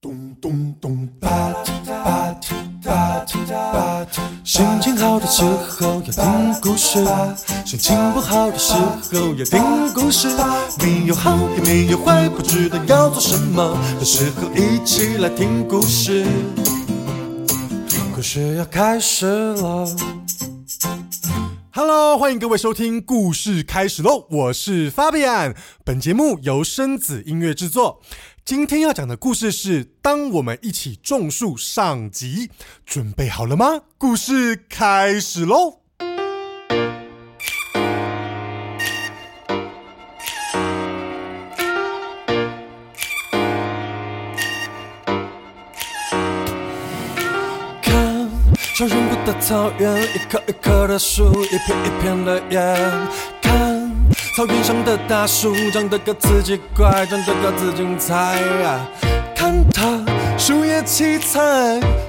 咚咚咚，吧唧吧唧吧唧吧唧。心情好的时候要听故事，心情不好的时候要听故事。没有好也没有坏，不知道要做什么的时候，一起来听故事。故事要开始了。Hello，欢迎各位收听《故事开始喽》，我是 Fabian。本节目由生子音乐制作。今天要讲的故事是《当我们一起种树》上集，准备好了吗？故事开始喽！看，小人国的草原，一棵一棵的树，一片一片的叶。看，草原上的大树，长得各自奇怪，长得各自精彩。看它，树叶七彩；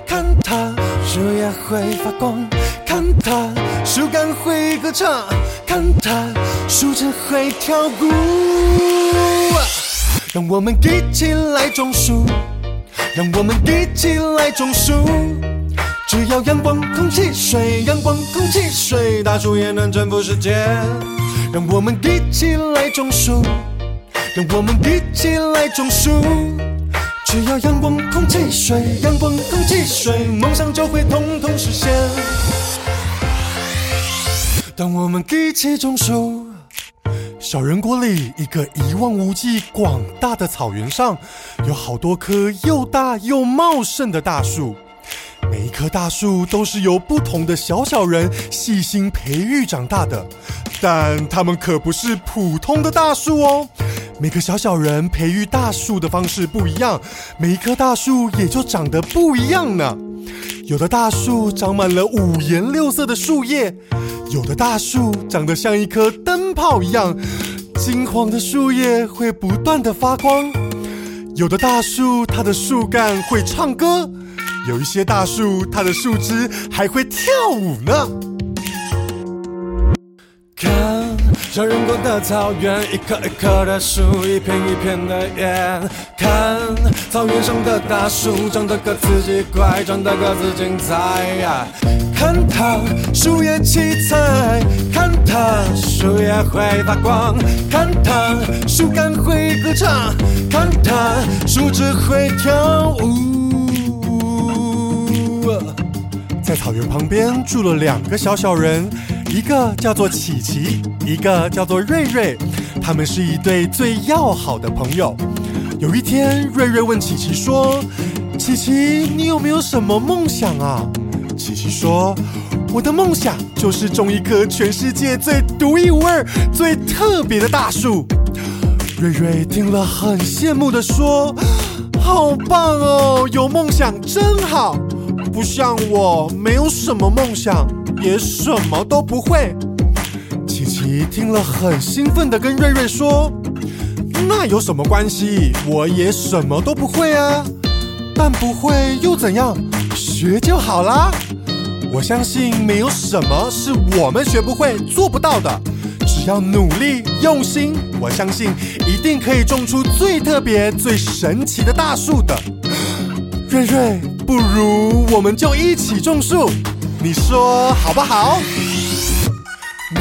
看它，树叶会发光；看它，树干会歌唱；看它，树枝会跳舞。让我们一起来种树，让我们一起来种树。只要阳光、空气、水，阳光、空气、水，大树也能征服世界。让我们一起来种树，让我们一起来种树。只要阳光、空气、水，阳光、空气、水，梦想就会统统实现。当我们一起种树，小人国里一个一望无际、广大的草原上，有好多棵又大又茂盛的大树。一棵大树都是由不同的小小人细心培育长大的，但它们可不是普通的大树哦。每个小小人培育大树的方式不一样，每一棵大树也就长得不一样呢。有的大树长满了五颜六色的树叶，有的大树长得像一颗灯泡一样，金黄的树叶会不断的发光。有的大树它的树干会唱歌。有一些大树，它的树枝还会跳舞呢。小人国的草原，一棵一棵的树，一片一片的叶。看，草原上的大树，长得各自奇怪，长得各自精彩。看它，树叶七彩；看它，树叶会发光；看它，树干会歌唱；看它，树枝会跳舞。在草原旁边住了两个小小人，一个叫做琪琪，一个叫做瑞瑞。他们是一对最要好的朋友。有一天，瑞瑞问琪琪说：“琪琪，你有没有什么梦想啊？”琪琪说：“我的梦想就是种一棵全世界最独一无二、最特别的大树。”瑞瑞听了很羡慕的说：“好棒哦，有梦想真好。”不像我，没有什么梦想，也什么都不会。琪琪听了很兴奋的跟瑞瑞说：“那有什么关系？我也什么都不会啊。但不会又怎样？学就好啦。我相信没有什么是我们学不会、做不到的。只要努力用心，我相信一定可以种出最特别、最神奇的大树的。”瑞瑞，不如我们就一起种树，你说好不好？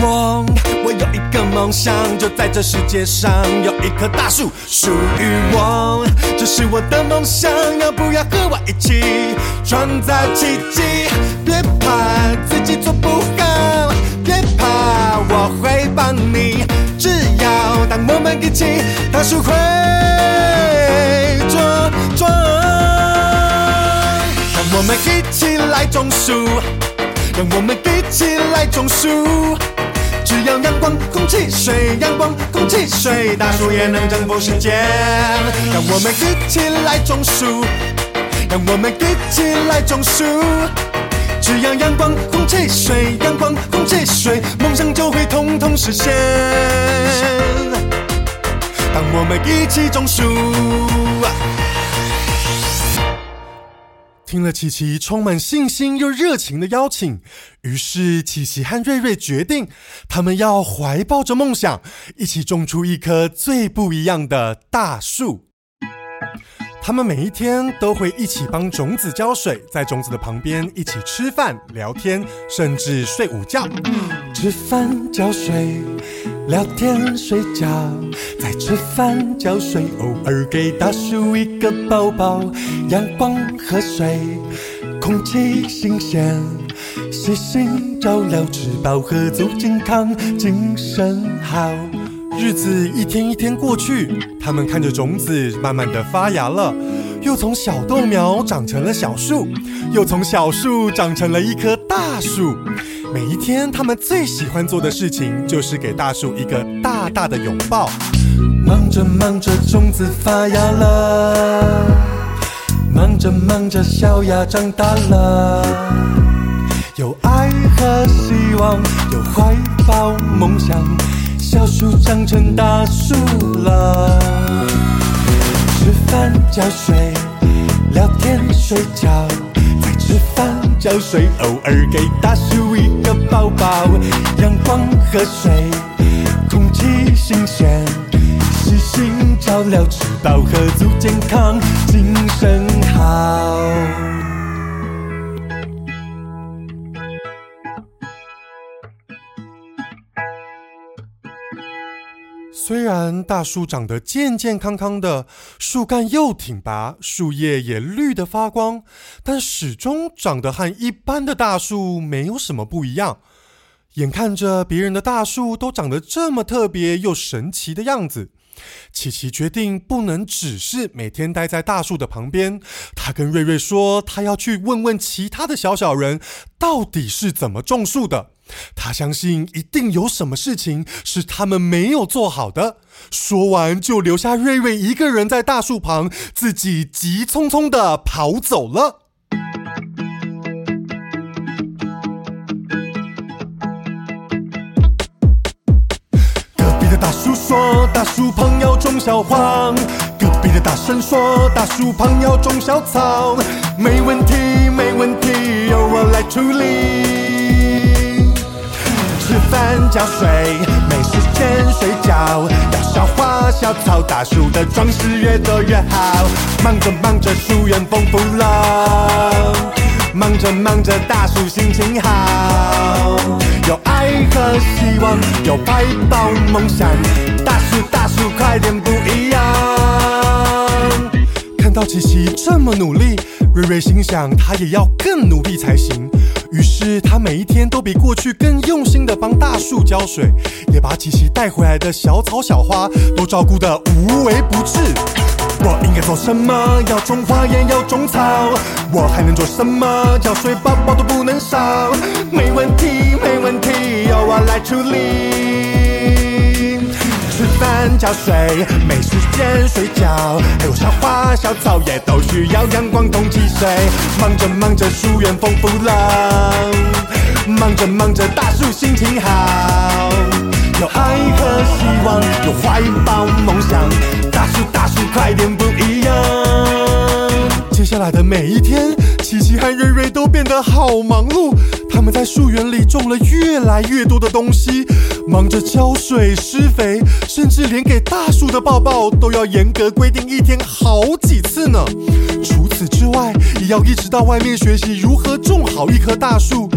我我有一个梦想，就在这世界上有一棵大树属于我，这是我的梦想，要不要和我一起创造奇迹？别怕自己做不好，别怕我会帮你，只要当我们一起，大树会做。我们一起来种树，让我们一起来种树。只要阳光、空气、水，阳光、空气、水，大树也能征服世界。让我们一起来种树，让我们一起来种树。只要阳光、空气、水，阳光、空气、水，梦想就会统统实现。当我们一起种树。听了琪琪充满信心又热情的邀请，于是琪琪和瑞瑞决定，他们要怀抱着梦想，一起种出一棵最不一样的大树。他们每一天都会一起帮种子浇水，在种子的旁边一起吃饭、聊天，甚至睡午觉。吃饭、浇水、聊天、睡觉，在吃饭、浇水，偶尔给大树一个抱抱。阳光和水，空气新鲜，细心照料，吃饱喝足，健康精神好。日子一天一天过去，他们看着种子慢慢的发芽了，又从小豆苗长成了小树，又从小树长成了一棵大树。每一天，他们最喜欢做的事情就是给大树一个大大的拥抱。忙着忙着，种子发芽了；忙着忙着，小芽长大了。有爱和希望，有怀抱梦想。小树长成大树了，吃饭浇水，聊天睡觉，在吃饭浇水，偶尔给大树一个抱抱。阳光和水，空气新鲜，细心照料，吃饱喝足，健康精神好。虽然大树长得健健康康的，树干又挺拔，树叶也绿得发光，但始终长得和一般的大树没有什么不一样。眼看着别人的大树都长得这么特别又神奇的样子，琪琪决定不能只是每天待在大树的旁边。他跟瑞瑞说，他要去问问其他的小小人，到底是怎么种树的。他相信一定有什么事情是他们没有做好的。说完，就留下瑞瑞一个人在大树旁，自己急匆匆的跑走了。隔壁的大叔说：“大树旁要种小黄。”隔壁的大婶说：“大树旁要种小草。”没问题，没问题，由我来处理。吃饭浇水，没时间睡觉，要小花小草，大树的装饰越多越好。忙着忙着，树园丰富了；忙着忙着，大树心情好。有爱和希望，有怀抱梦想，大树大树快点不一样。看到琪琪这么努力，瑞瑞心想他也要更努力才行。于是他每一天都比过去更用心的帮大树浇水，也把琪琪带回来的小草小花都照顾得无微不至。我应该做什么？要种花也要种草。我还能做什么？浇水宝宝都不能少。没问题，没问题，由我来处理。吃饭浇水，没时间睡觉，还有小花小草也都需要阳光空气水。忙着忙着，树园丰富了；忙着忙着，大树心情好。有爱和希望，有怀抱梦想，大树大树快点不一样。接下来的每一天，琪琪和瑞瑞都变得好忙碌。他们在树园里种了越来越多的东西，忙着浇水、施肥，甚至连给大树的抱抱都要严格规定一天好几次呢。除此之外，也要一直到外面学习如何种好一棵大树。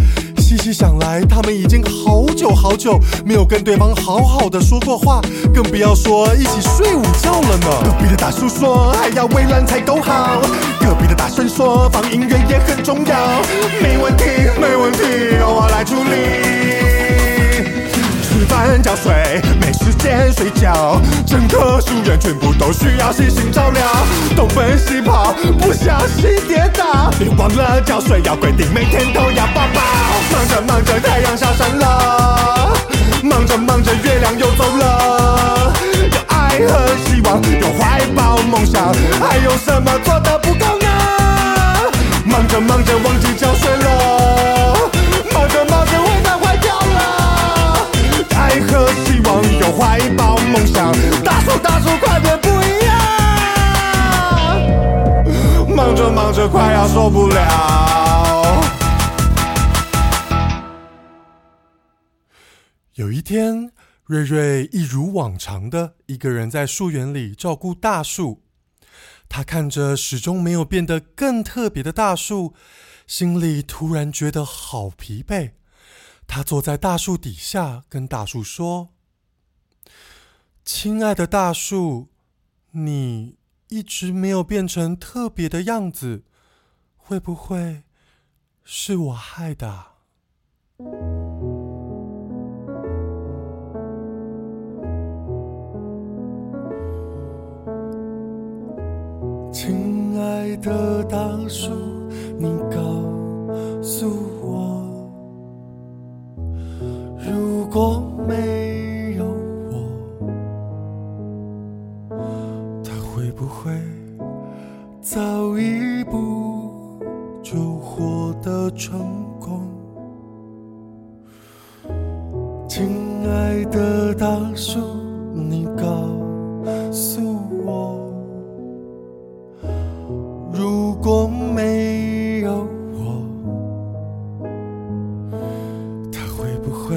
细细想来，他们已经好久好久没有跟对方好好的说过话，更不要说一起睡午觉了呢。隔壁的大叔说还要微蓝才够好，隔壁的大婶说放音乐也很重要。没问题，没问题，由我来处理。饭浇水，没时间睡觉，整棵树园全部都需要细心照料。东奔西跑，不小心跌倒，别忘了浇水要规定每天都要抱抱。忙着忙着，太阳下山了；忙着忙着，月亮又走了。有爱和希望，有怀抱梦想，还有什么做的不够呢？忙着忙着，忘记浇水了；怀抱梦想，大树大树快点不一样。忙着忙着，快要受不了。有一天，瑞瑞一如往常的一个人在树园里照顾大树。他看着始终没有变得更特别的大树，心里突然觉得好疲惫。他坐在大树底下，跟大树说：“亲爱的大树，你一直没有变成特别的样子，会不会是我害的？”亲爱的大树，你告诉亲爱的大树，你告诉我。如果没有我，他会不会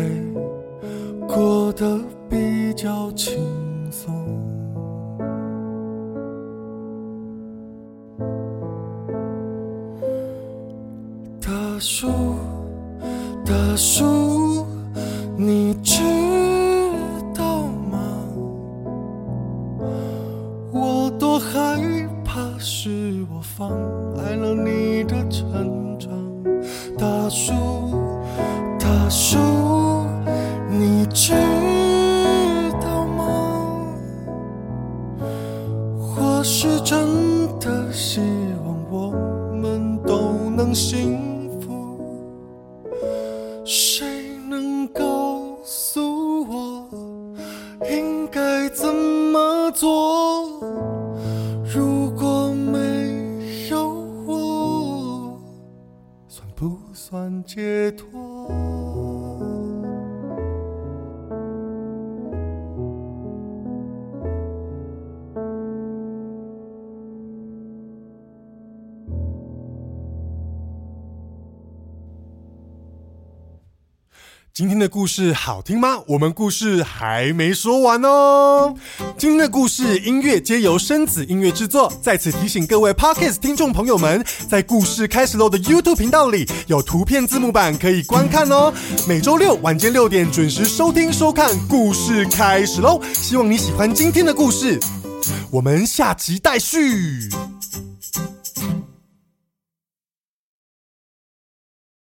过得比较轻松？大树，大树，你你知道吗？我是真的希望我们都能幸福。谁能告诉我应该怎么做？如果没有我，算不算解脱？今天的故事好听吗？我们故事还没说完哦。今天的故事音乐皆由生子音乐制作。在此提醒各位 Podcast 听众朋友们，在故事开始喽的 YouTube 频道里有图片字幕版可以观看哦。每周六晚间六点准时收听收看，故事开始喽！希望你喜欢今天的故事，我们下集待续。